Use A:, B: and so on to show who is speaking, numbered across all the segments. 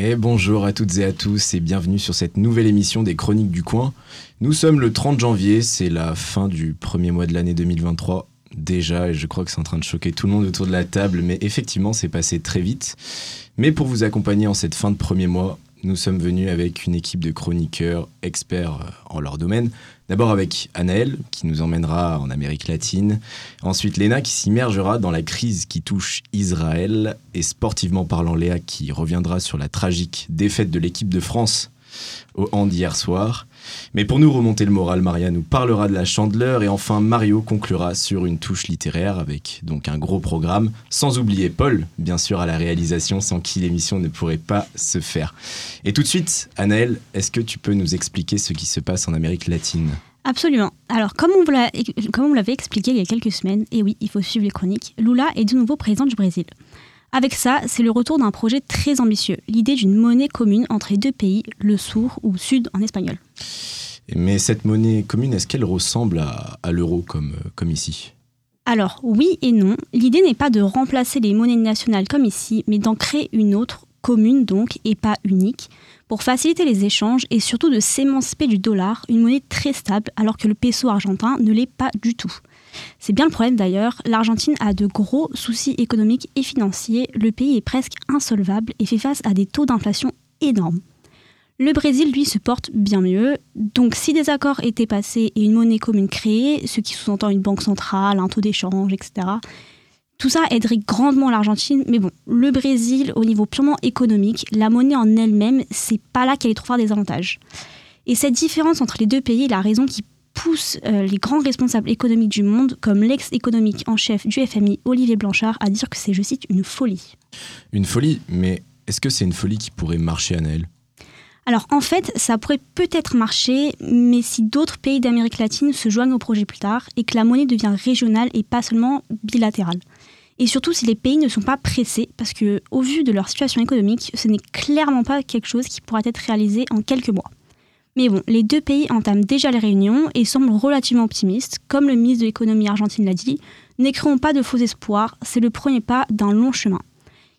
A: Et bonjour à toutes et à tous et bienvenue sur cette nouvelle émission des Chroniques du Coin. Nous sommes le 30 janvier, c'est la fin du premier mois de l'année 2023 déjà et je crois que c'est en train de choquer tout le monde autour de la table, mais effectivement c'est passé très vite. Mais pour vous accompagner en cette fin de premier mois, nous sommes venus avec une équipe de chroniqueurs experts euh, en leur domaine. D'abord avec Anaël, qui nous emmènera en Amérique latine. Ensuite Léna, qui s'immergera dans la crise qui touche Israël. Et sportivement parlant, Léa, qui reviendra sur la tragique défaite de l'équipe de France au hand hier soir. Mais pour nous remonter le moral, Maria nous parlera de la chandeleur et enfin Mario conclura sur une touche littéraire avec donc un gros programme, sans oublier Paul, bien sûr à la réalisation, sans qui l'émission ne pourrait pas se faire. Et tout de suite, Anaël, est-ce que tu peux nous expliquer ce qui se passe en Amérique latine?
B: Absolument. Alors, comme on l'avait expliqué il y a quelques semaines, et oui, il faut suivre les chroniques, Lula est de nouveau président du Brésil. Avec ça, c'est le retour d'un projet très ambitieux, l'idée d'une monnaie commune entre les deux pays, le sourd ou sud en espagnol.
A: Mais cette monnaie commune, est-ce qu'elle ressemble à, l'euro comme, comme ici?
B: Alors oui et non. L'idée n'est pas de remplacer les monnaies nationales comme ici, mais d'en créer une autre, commune donc, et pas unique, pour faciliter les échanges et surtout de s'émanciper du dollar, une monnaie très stable, alors que le peso argentin ne l'est pas du tout. C'est bien le problème d'ailleurs, l'Argentine a de gros soucis économiques et financiers, le pays est presque insolvable et fait face à des taux d'inflation énormes. Le Brésil, lui, se porte bien mieux. Donc, si des accords étaient passés et une monnaie commune créée, ce qui sous-entend une banque centrale, un taux d'échange, etc., tout ça aiderait grandement l'Argentine. Mais bon, le Brésil, au niveau purement économique, la monnaie en elle-même, c'est pas là qu'elle est trop fort des avantages. Et cette différence entre les deux pays est la raison qui pousse euh, les grands responsables économiques du monde, comme l'ex-économique en chef du FMI, Olivier Blanchard, à dire que c'est, je cite, une folie.
A: Une folie Mais est-ce que c'est une folie qui pourrait marcher à Naël?
B: Alors en fait, ça pourrait peut-être marcher, mais si d'autres pays d'Amérique latine se joignent au projet plus tard et que la monnaie devient régionale et pas seulement bilatérale. Et surtout si les pays ne sont pas pressés, parce que au vu de leur situation économique, ce n'est clairement pas quelque chose qui pourra être réalisé en quelques mois. Mais bon, les deux pays entament déjà les réunions et semblent relativement optimistes. Comme le ministre de l'économie argentine l'a dit, n'écrivons pas de faux espoirs, c'est le premier pas d'un long chemin.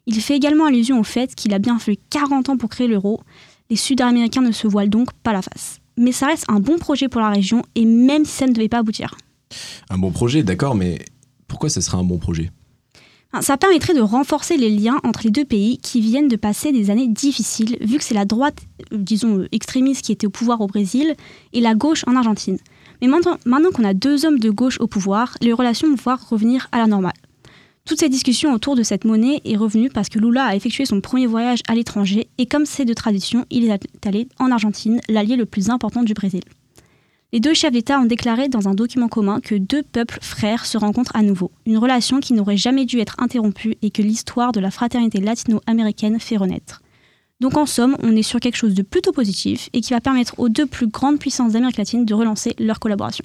B: Il fait également allusion au fait qu'il a bien fallu 40 ans pour créer l'euro. Les Sud-Américains ne se voilent donc pas la face. Mais ça reste un bon projet pour la région et même si ça ne devait pas aboutir.
A: Un bon projet, d'accord, mais pourquoi ce serait un bon projet?
B: Ça permettrait de renforcer les liens entre les deux pays qui viennent de passer des années difficiles, vu que c'est la droite, euh, disons, euh, extrémiste qui était au pouvoir au Brésil et la gauche en Argentine. Mais maintenant, maintenant qu'on a deux hommes de gauche au pouvoir, les relations vont pouvoir revenir à la normale. Toute cette discussion autour de cette monnaie est revenue parce que Lula a effectué son premier voyage à l'étranger et comme c'est de tradition, il est allé en Argentine, l'allié le plus important du Brésil. Les deux chefs d'État ont déclaré dans un document commun que deux peuples frères se rencontrent à nouveau, une relation qui n'aurait jamais dû être interrompue et que l'histoire de la fraternité latino-américaine fait renaître. Donc en somme, on est sur quelque chose de plutôt positif et qui va permettre aux deux plus grandes puissances d'Amérique latine de relancer leur collaboration.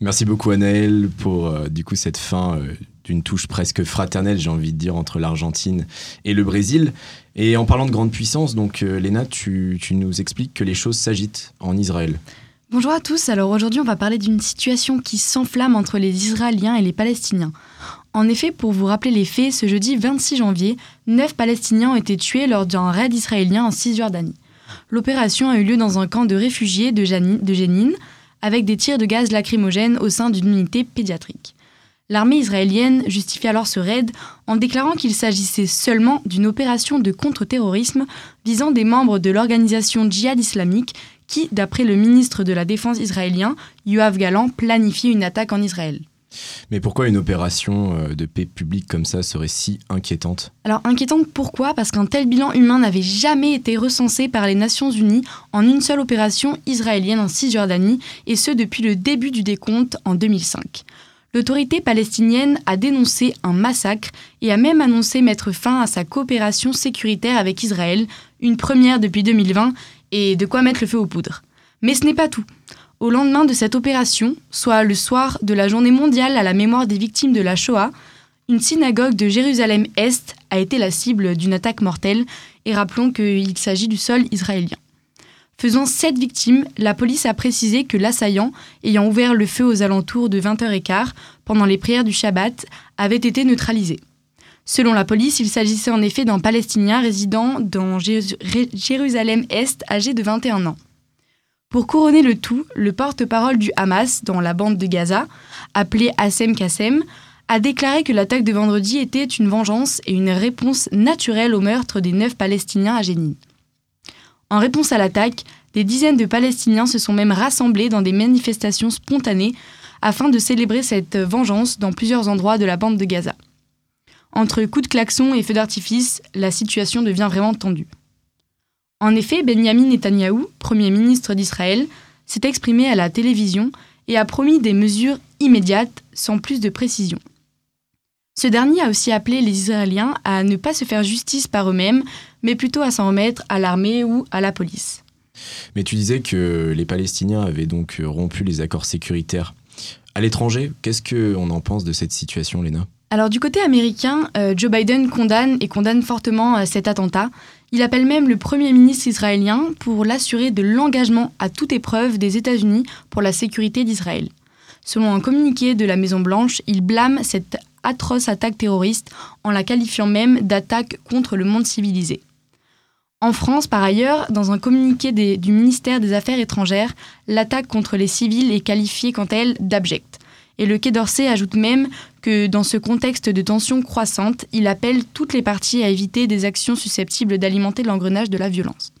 A: Merci beaucoup Anaël pour euh, du coup cette fin euh, d'une touche presque fraternelle, j'ai envie de dire, entre l'Argentine et le Brésil. Et en parlant de grande puissance, donc euh, Léna, tu, tu nous expliques que les choses s'agitent en Israël.
C: Bonjour à tous, alors aujourd'hui on va parler d'une situation qui s'enflamme entre les Israéliens et les Palestiniens. En effet, pour vous rappeler les faits, ce jeudi 26 janvier, neuf Palestiniens ont été tués lors d'un raid israélien en Cisjordanie. L'opération a eu lieu dans un camp de réfugiés de, Jénine, avec des tirs de gaz lacrymogène au sein d'une unité pédiatrique. L'armée israélienne justifie alors ce raid en déclarant qu'il s'agissait seulement d'une opération de contre-terrorisme visant des membres de l'organisation djihad islamique qui, d'après le ministre de la Défense israélien, Yoav Galan, planifie une attaque en Israël.
A: Mais pourquoi une opération euh, de paix publique comme ça serait si inquiétante?
C: Alors inquiétante pourquoi? Parce qu'un tel bilan humain n'avait jamais été recensé par les Nations Unies en une seule opération israélienne en Cisjordanie, et ce depuis le début du décompte en 2005. L'autorité palestinienne a dénoncé un massacre et a même annoncé mettre fin à sa coopération sécuritaire avec Israël, une première depuis 2020 et de quoi mettre le feu aux poudres. Mais ce n'est pas tout. Au lendemain de cette opération, soit le soir de la journée mondiale à la mémoire des victimes de la Shoah, une synagogue de Jérusalem-Est a été la cible d'une attaque mortelle, et rappelons qu'il s'agit du sol israélien. Faisant sept victimes, la police a précisé que l'assaillant, ayant ouvert le feu aux alentours de 20h15 pendant les prières du Shabbat, avait été neutralisé. Selon la police, il s'agissait en effet d'un Palestinien résidant dans Jérusalem-Est âgé de 21 ans. Pour couronner le tout, le porte-parole du Hamas dans la bande de Gaza, appelé Hassem Kassem, a déclaré que l'attaque de vendredi était une vengeance et une réponse naturelle au meurtre des neuf Palestiniens à Jénine. En réponse à l'attaque, des dizaines de Palestiniens se sont même rassemblés dans des manifestations spontanées afin de célébrer cette vengeance dans plusieurs endroits de la bande de Gaza. Entre coups de klaxon et feux d'artifice, la situation devient vraiment tendue. En effet, Benjamin Netanyahou, Premier ministre d'Israël, s'est exprimé à la télévision et a promis des mesures immédiates sans plus de précision. Ce dernier a aussi appelé les Israéliens à ne pas se faire justice par eux-mêmes, mais plutôt à s'en remettre à l'armée ou à la police.
A: Mais tu disais que les Palestiniens avaient donc rompu les accords sécuritaires. À l'étranger, qu'est-ce qu'on en pense de cette situation, Léna?
C: Alors du côté américain, euh, Joe Biden condamne et condamne fortement euh, cet attentat. Il appelle même le Premier ministre israélien pour l'assurer de l'engagement à toute épreuve des États-Unis pour la sécurité d'Israël. Selon un communiqué de la Maison-Blanche, il blâme cette atroce attaque terroriste en la qualifiant même d'attaque contre le monde civilisé. En France, par ailleurs, dans un communiqué du ministère des Affaires étrangères, l'attaque contre les civils est qualifiée quant à elle d'abjecte. Et le Quai d'Orsay ajoute même que dans ce contexte de tension croissante, il appelle toutes les parties à éviter des actions susceptibles d'alimenter l'engrenage de la violence.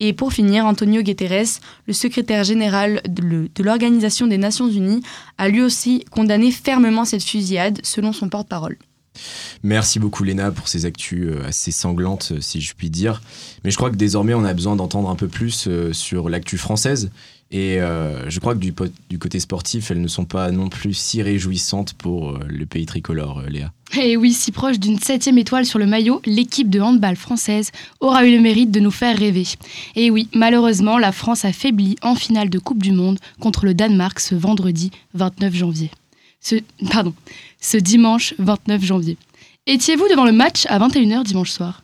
C: Et pour finir, Antonio Guterres, le secrétaire général de l'Organisation des Nations Unies, a lui aussi condamné fermement cette fusillade, selon son porte-parole.
A: Merci beaucoup Léna pour ces actus euh, assez sanglantes, si je puis dire. Mais je crois que désormais on a besoin d'entendre un peu plus euh, sur l'actu française. Et euh, je crois que du, du, côté sportif, elles ne sont pas non plus si réjouissantes pour euh, le pays tricolore, euh, Léa.
D: Et eh oui, si proche d'une septième étoile sur le maillot, l'équipe de handball française aura eu le mérite de nous faire rêver. Et oui, malheureusement, la France a faibli en finale de Coupe du Monde contre le Danemark ce vendredi 29 janvier. Ce, pardon, ce dimanche 29 janvier. Étiez-vous devant le match à 21h dimanche soir?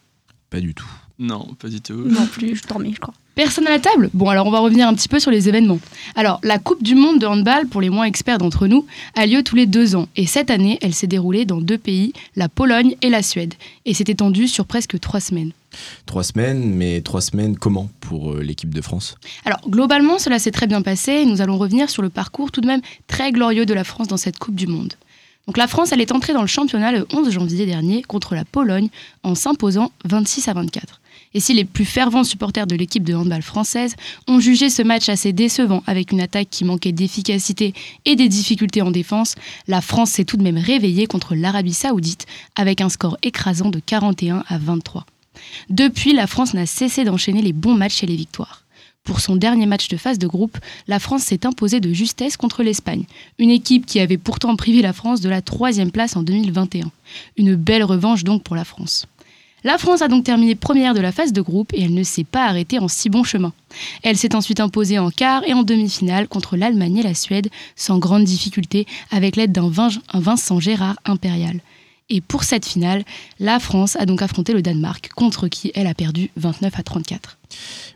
A: Pas du tout.
E: Non, pas du tout.
B: Non plus, je dormais, je crois.
D: Personne à la table Bon, alors on va revenir un petit peu sur les événements. Alors, la Coupe du Monde de handball, pour les moins experts d'entre nous, a lieu tous les deux ans. Et cette année, elle s'est déroulée dans deux pays, la Pologne et la Suède. Et s'est étendue sur presque trois semaines.
A: Trois semaines, mais trois semaines comment pour euh, l'équipe de France?
D: Alors, globalement, cela s'est très bien passé. Nous allons revenir sur le parcours tout de même très glorieux de la France dans cette Coupe du Monde. Donc la France, elle est entrée dans le championnat le 11 janvier dernier contre la Pologne en s'imposant 26 à 24. Et si les plus fervents supporters de l'équipe de handball française ont jugé ce match assez décevant avec une attaque qui manquait d'efficacité et des difficultés en défense, la France s'est tout de même réveillée contre l'Arabie saoudite avec un score écrasant de 41 à 23. Depuis, la France n'a cessé d'enchaîner les bons matchs et les victoires. Pour son dernier match de phase de groupe, la France s'est imposée de justesse contre l'Espagne, une équipe qui avait pourtant privé la France de la troisième place en 2021. Une belle revanche donc pour la France. La France a donc terminé première de la phase de groupe et elle ne s'est pas arrêtée en si bon chemin. Elle s'est ensuite imposée en quart et en demi-finale contre l'Allemagne et la Suède sans grande difficulté avec l'aide d'un Vincent Gérard impérial. Et pour cette finale, la France a donc affronté le Danemark contre qui elle a perdu 29 à 34.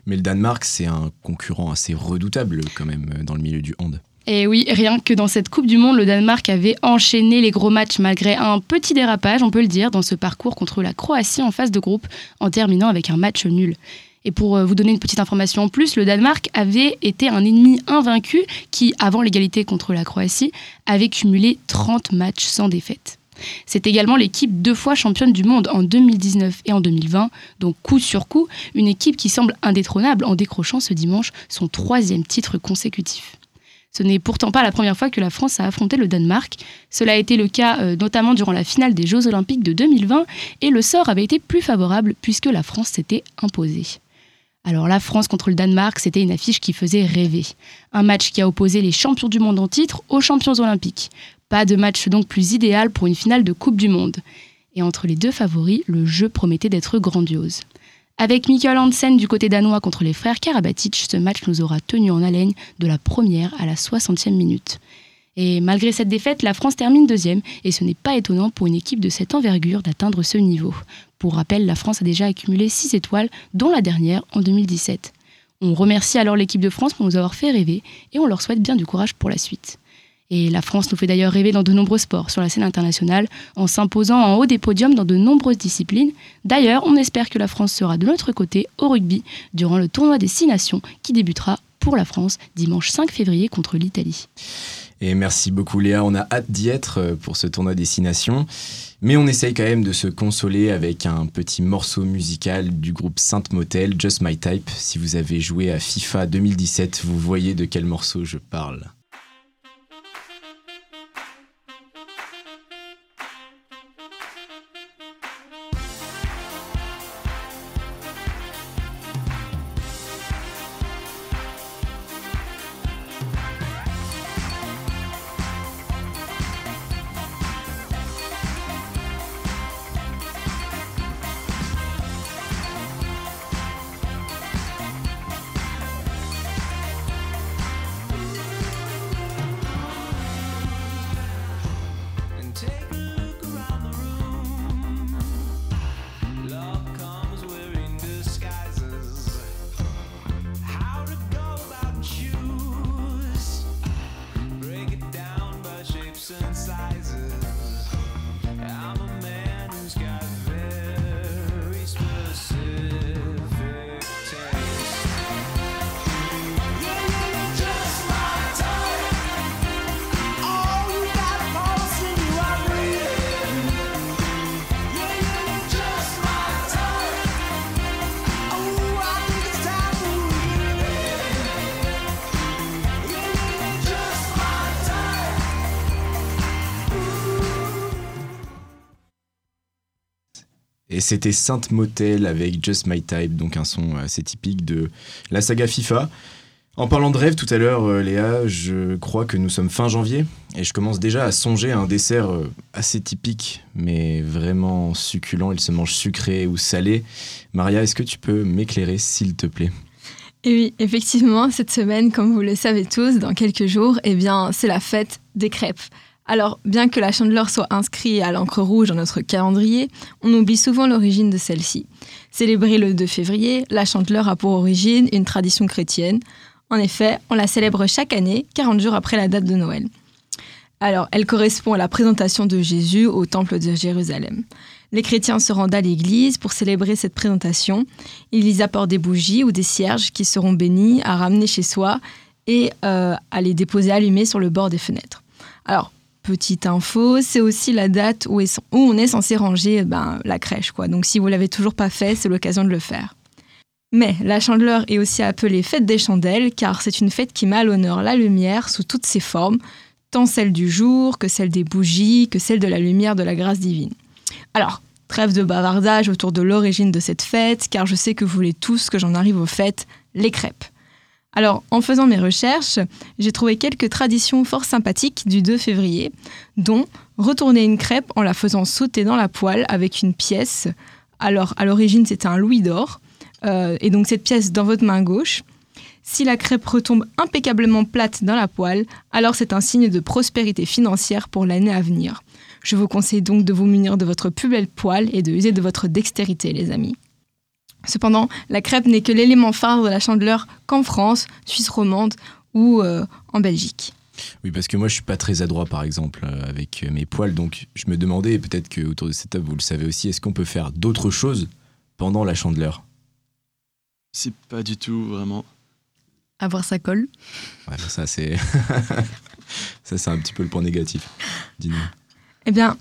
A: Mais le Danemark, c'est un concurrent assez redoutable quand même dans le milieu du hand.
D: Et oui, rien que dans cette Coupe du Monde, le Danemark avait enchaîné les gros matchs malgré un petit dérapage, on peut le dire, dans ce parcours contre la Croatie en phase de groupe, en terminant avec un match nul. Et pour euh, vous donner une petite information en plus, le Danemark avait été un ennemi invaincu qui, avant l'égalité contre la Croatie, avait cumulé 30 matchs sans défaite. C'est également l'équipe deux fois championne du monde en 2019 et en 2020, donc coup sur coup, une équipe qui semble indétrônable en décrochant ce dimanche son troisième titre consécutif. Ce n'est pourtant pas la première fois que la France a affronté le Danemark. Cela a été le cas euh, notamment durant la finale des Jeux Olympiques de 2020 et le sort avait été plus favorable puisque la France s'était imposée. Alors la France contre le Danemark, c'était une affiche qui faisait rêver. Un match qui a opposé les champions du monde en titre aux champions olympiques. Pas de match donc plus idéal pour une finale de Coupe du Monde. Et entre les deux favoris, le jeu promettait d'être grandiose. Avec Mikael Hansen du côté danois contre les frères Karabatic, ce match nous aura tenu en haleine de la première à la 60e minute. Et malgré cette défaite, la France termine deuxième, et ce n'est pas étonnant pour une équipe de cette envergure d'atteindre ce niveau. Pour rappel, la France a déjà accumulé 6 étoiles, dont la dernière en 2017. On remercie alors l'équipe de France pour nous avoir fait rêver, et on leur souhaite bien du courage pour la suite. Et la France nous fait d'ailleurs rêver dans de nombreux sports sur la scène internationale, en s'imposant en haut des podiums dans de nombreuses disciplines. D'ailleurs, on espère que la France sera de notre côté au rugby durant le tournoi des Six Nations qui débutera pour la France dimanche 5 février contre l'Italie.
A: Et merci beaucoup Léa, on a hâte d'y être euh, pour ce tournoi des Six Nations. Mais on essaye quand même de se consoler avec un petit morceau musical du groupe Sainte Motel, Just My Type. Si vous avez joué à FIFA 2017, vous voyez de quel morceau je parle. Et c'était Sainte Motel avec Just My Type, donc un son assez typique de la saga FIFA. En parlant de rêve tout à l'heure, euh, Léa, je crois que nous sommes fin janvier et je commence déjà à songer à un dessert euh, assez typique, mais vraiment succulent. Il se mange sucré ou salé. Maria, est-ce que tu peux m'éclairer, s'il te plaît?
E: Et oui, effectivement, cette semaine, comme vous le savez tous, dans quelques jours, eh bien, c'est la fête des crêpes. Alors, bien que la chandeleur soit inscrite à l'encre rouge dans notre calendrier, on oublie souvent l'origine de celle-ci. Célébrée le 2 février, la chandeleur a pour origine une tradition chrétienne. En effet, on la célèbre chaque année, 40 jours après la date de Noël. Alors, elle correspond à la présentation de Jésus au temple de Jérusalem. Les chrétiens se rendent à l'église pour célébrer cette présentation. Ils y apportent des bougies ou des cierges qui seront bénis à ramener chez soi et euh, à les déposer allumés sur le bord des fenêtres. Alors, petite info, c'est aussi la date où, on est censé ranger ben, la crèche. Quoi. Donc si vous l'avez toujours pas fait, c'est l'occasion de le faire. Mais la chandeleur est aussi appelée fête des chandelles car c'est une fête qui met à l'honneur la lumière sous toutes ses formes, tant celle du jour que celle des bougies, que celle de la lumière de la grâce divine. Alors, trêve de bavardage autour de l'origine de cette fête car je sais que vous voulez tous que j'en arrive aux fêtes, les crêpes. Alors, en faisant mes recherches, j'ai trouvé quelques traditions fort sympathiques du 2 février, dont retourner une crêpe en la faisant sauter dans la poêle avec une pièce. Alors, à l'origine, c'était un louis d'or, euh, et donc cette pièce dans votre main gauche. Si la crêpe retombe impeccablement plate dans la poêle, alors c'est un signe de prospérité financière pour l'année à venir. Je vous conseille donc de vous munir de votre plus belle poêle et de user de votre dextérité, les amis. Cependant, la crêpe n'est que l'élément phare de la chandeleur qu'en France, Suisse romande ou euh, en Belgique.
A: Oui, parce que moi, je suis pas très adroit, par exemple, euh, avec euh, mes poils. Donc, je me demandais, et peut-être que autour de cette table, vous le savez aussi, est-ce qu'on peut faire d'autres choses pendant la chandeleur?
F: C'est pas du tout vraiment.
C: Avoir sa colle.
A: Ouais, ça, c'est. ça, c'est un petit peu le point négatif. Dis-nous.
E: Eh bien.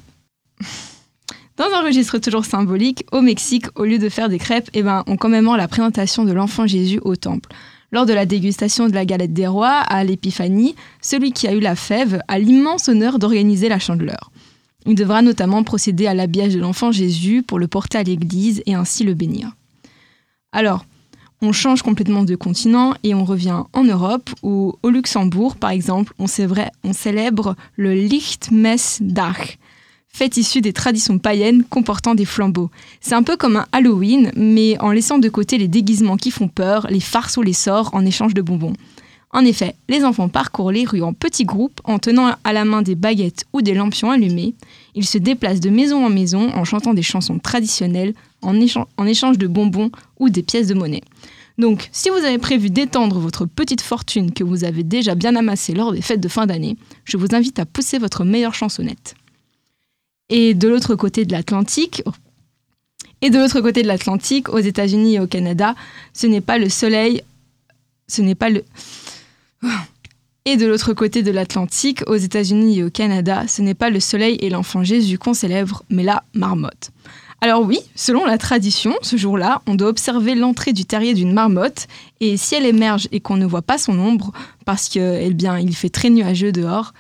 E: Dans un registre toujours symbolique, au Mexique, au lieu de faire des crêpes, eh ben, on commémore la présentation de l'enfant Jésus au temple. Lors de la dégustation de la galette des rois à l'épiphanie, celui qui a eu la fève a l'immense honneur d'organiser la chandeleur. Il devra notamment procéder à l'habillage de l'enfant Jésus pour le porter à l'église et ainsi le bénir. Alors, on change complètement de continent et on revient en Europe où, au Luxembourg, par exemple, on, on célèbre le Lichtmessdach, fête issue des traditions païennes comportant des flambeaux. C'est un peu comme un Halloween, mais en laissant de côté les déguisements qui font peur, les farces ou les sorts en échange de bonbons. En effet, les enfants parcourent les rues en petits groupes en tenant à la main des baguettes ou des lampions allumés. Ils se déplacent de maison en maison en chantant des chansons traditionnelles en, échange de bonbons ou des pièces de monnaie. Donc, si vous avez prévu d'étendre votre petite fortune que vous avez déjà bien amassée lors des fêtes de fin d'année, je vous invite à pousser votre meilleure chansonnette. Et de l'autre côté de l'Atlantique, aux États-Unis et au Canada, ce n'est pas le soleil, ce n'est pas le et de l'autre côté de l'Atlantique, aux États-Unis et au Canada, ce n'est pas le soleil et l'enfant Jésus qu'on célèbre, mais la marmotte. Alors oui, selon la tradition, ce jour-là, on doit observer l'entrée du terrier d'une marmotte, et si elle émerge et qu'on ne voit pas son ombre, parce que, eh bien, il fait très nuageux dehors,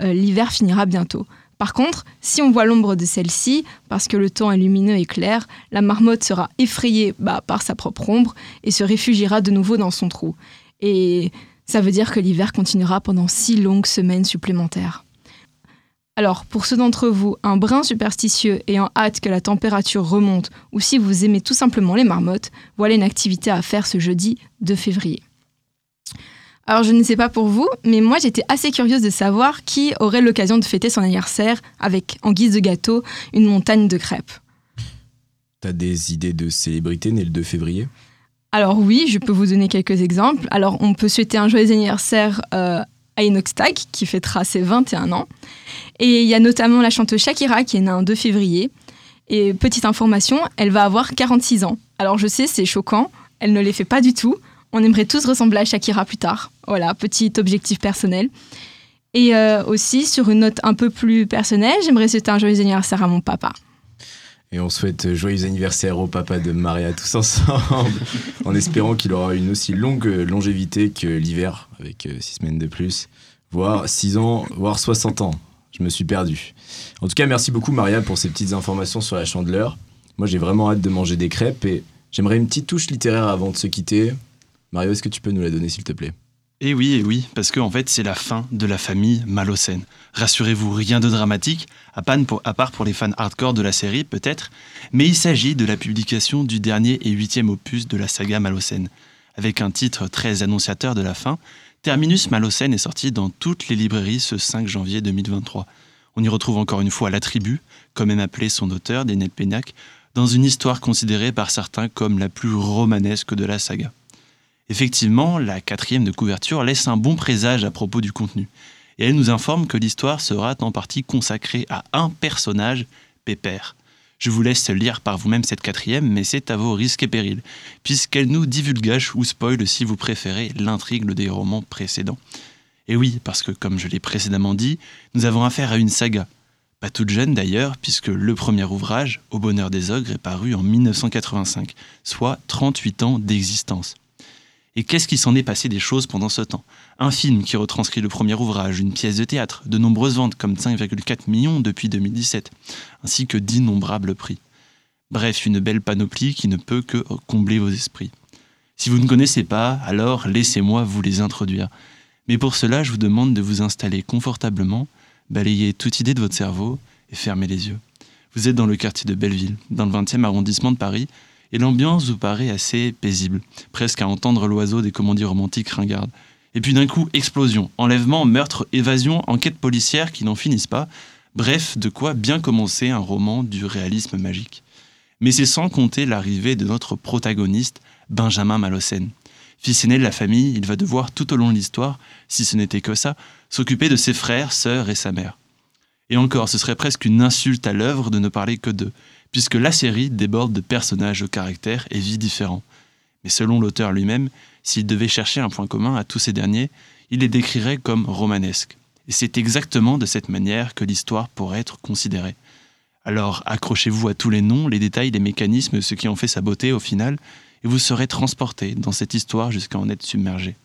E: euh, l'hiver finira bientôt. Par contre, si on voit l'ombre de celle-ci, parce que le temps est lumineux et clair, la marmotte sera effrayée bah, par sa propre ombre et se réfugiera de nouveau dans son trou. Et ça veut dire que l'hiver continuera pendant six longues semaines supplémentaires. Alors, pour ceux d'entre vous un brin superstitieux ayant hâte que la température remonte, ou si vous aimez tout simplement les marmottes, voilà une activité à faire ce jeudi 2 février. Alors, je ne sais pas pour vous, mais moi j'étais assez curieuse de savoir qui aurait l'occasion de fêter son anniversaire avec, en guise de gâteau, une montagne de crêpes.
A: T'as des idées de célébrités nées le 2 février?
E: Alors oui, je peux vous donner quelques exemples. Alors on peut souhaiter un joyeux anniversaire euh, à Enoch qui fêtera ses 21 ans. Et il y a notamment la chanteuse Shakira qui est née un 2 février. Et petite information, elle va avoir 46 ans. Alors je sais, c'est choquant, elle ne les fait pas du tout. On aimerait tous ressembler à Shakira plus tard. Voilà, petit objectif personnel. Et euh, aussi, sur une note un peu plus personnelle, j'aimerais souhaiter un joyeux anniversaire à mon papa.
A: Et on souhaite joyeux anniversaire au papa de Maria tous ensemble, en espérant qu'il aura une aussi longue longévité que l'hiver, avec 6 euh, semaines de plus, voire 6 ans, voire 60 ans. Je me suis perdu. En tout cas, merci beaucoup Maria pour ces petites informations sur la chandeleur. Moi, j'ai vraiment hâte de manger des crêpes et j'aimerais une petite touche littéraire avant de se quitter. Mario, est-ce que tu peux nous la donner s'il te plaît?
F: Et oui, et oui, parce qu'en en fait, c'est la fin de la famille Malocène. Rassurez-vous, rien de dramatique, à, part pour les fans hardcore de la série, peut-être, mais il s'agit de la publication du dernier et huitième opus de la saga Malocène. Avec un titre très annonciateur de la fin, Terminus Malocène est sorti dans toutes les librairies ce 5 janvier 2023. On y retrouve encore une fois la tribu, comme aime appeler son auteur, Daniel Pénac, dans une histoire considérée par certains comme la plus romanesque de la saga. Effectivement, la quatrième de couverture laisse un bon présage à propos du contenu, et elle nous informe que l'histoire sera en partie consacrée à un personnage, Pépère. Je vous laisse lire par vous-même cette quatrième, mais c'est à vos risques et périls, puisqu'elle nous divulgage ou spoil, si vous préférez, l'intrigue des romans précédents. Et oui, parce que comme je l'ai précédemment dit, nous avons affaire à une saga. Pas toute jeune d'ailleurs, puisque le premier ouvrage, Au bonheur des ogres, est paru en 1985, soit 38 ans d'existence. Et qu'est-ce qui s'en est passé des choses pendant ce temps? Un film qui retranscrit le premier ouvrage, une pièce de théâtre, de nombreuses ventes comme 5,4 millions depuis 2017, ainsi que d'innombrables prix. Bref, une belle panoplie qui ne peut que combler vos esprits. Si vous ne connaissez pas, alors laissez-moi vous les introduire. Mais pour cela, je vous demande de vous installer confortablement, balayer toute idée de votre cerveau et fermer les yeux. Vous êtes dans le quartier de Belleville, dans le 20e arrondissement de Paris, et l'ambiance vous paraît assez paisible, presque à entendre l'oiseau des comédies romantiques ringardes. Et puis d'un coup, explosion, enlèvement, meurtre, évasion, enquête policière qui n'en finissent pas. Bref, de quoi bien commencer un roman du réalisme magique. Mais c'est sans compter l'arrivée de notre protagoniste, Benjamin Malocène. Fils aîné de la famille, il va devoir tout au long de l'histoire, si ce n'était que ça, s'occuper de ses frères, sœurs et sa mère. Et encore, ce serait presque une insulte à l'œuvre de ne parler que d'eux, puisque la série déborde de personnages au caractère et vie différents. Mais selon l'auteur lui-même, s'il devait chercher un point commun à tous ces derniers, il les décrirait comme romanesques. Et c'est exactement de cette manière que l'histoire pourrait être considérée. Alors accrochez-vous à tous les noms, les détails, les mécanismes, ce qui en fait sa beauté au final, et vous serez transporté dans cette histoire jusqu'à en être submergé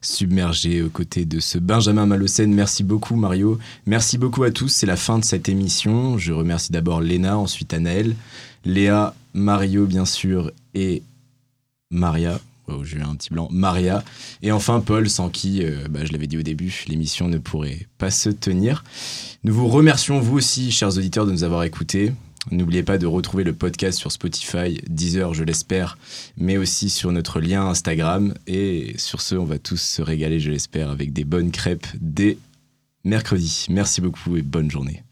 A: submergé aux côtés de ce Benjamin Malocène. Merci beaucoup Mario. Merci beaucoup à tous. C'est la fin de cette émission. Je remercie d'abord Léna, ensuite Anaël, Léa, Mario bien sûr et Maria. Oh, j'ai un petit blanc. Maria. Et enfin Paul, sans qui, euh, bah, je l'avais dit au début, l'émission ne pourrait pas se tenir. Nous vous remercions vous aussi, chers auditeurs, de nous avoir écoutés. N'oubliez pas de retrouver le podcast sur Spotify, Deezer, je l'espère, mais aussi sur notre lien Instagram. Et sur ce, on va tous se régaler, je l'espère, avec des bonnes crêpes dès mercredi. Merci beaucoup et bonne journée.